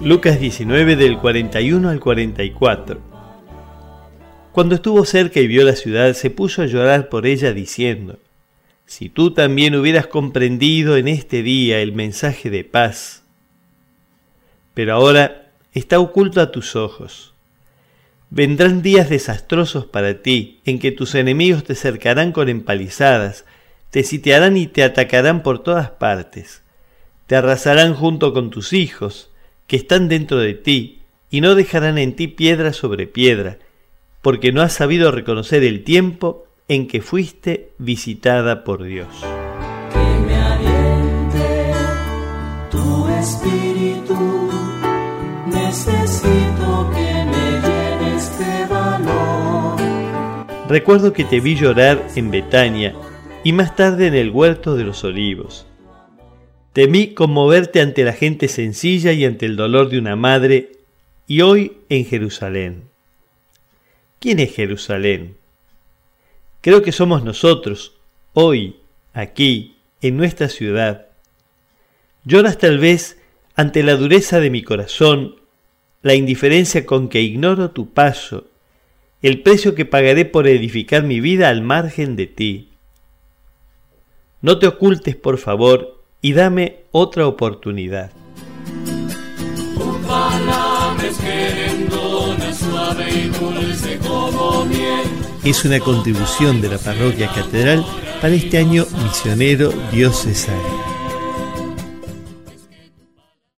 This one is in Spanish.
Lucas 19 del 41 al 44. Cuando estuvo cerca y vio la ciudad, se puso a llorar por ella diciendo, Si tú también hubieras comprendido en este día el mensaje de paz. Pero ahora está oculto a tus ojos. Vendrán días desastrosos para ti, en que tus enemigos te cercarán con empalizadas, te sitiarán y te atacarán por todas partes. Te arrasarán junto con tus hijos, que están dentro de ti, y no dejarán en ti piedra sobre piedra, porque no has sabido reconocer el tiempo en que fuiste visitada por Dios. Que me aliente tu espíritu, necesito que me llenes de valor. Recuerdo que te vi llorar en Betania y más tarde en el huerto de los olivos. Temí conmoverte ante la gente sencilla y ante el dolor de una madre, y hoy en Jerusalén. ¿Quién es Jerusalén? Creo que somos nosotros, hoy, aquí, en nuestra ciudad. Lloras tal vez ante la dureza de mi corazón, la indiferencia con que ignoro tu paso, el precio que pagaré por edificar mi vida al margen de ti. No te ocultes, por favor, y dame otra oportunidad. Es una contribución de la parroquia catedral para este año misionero diocesano.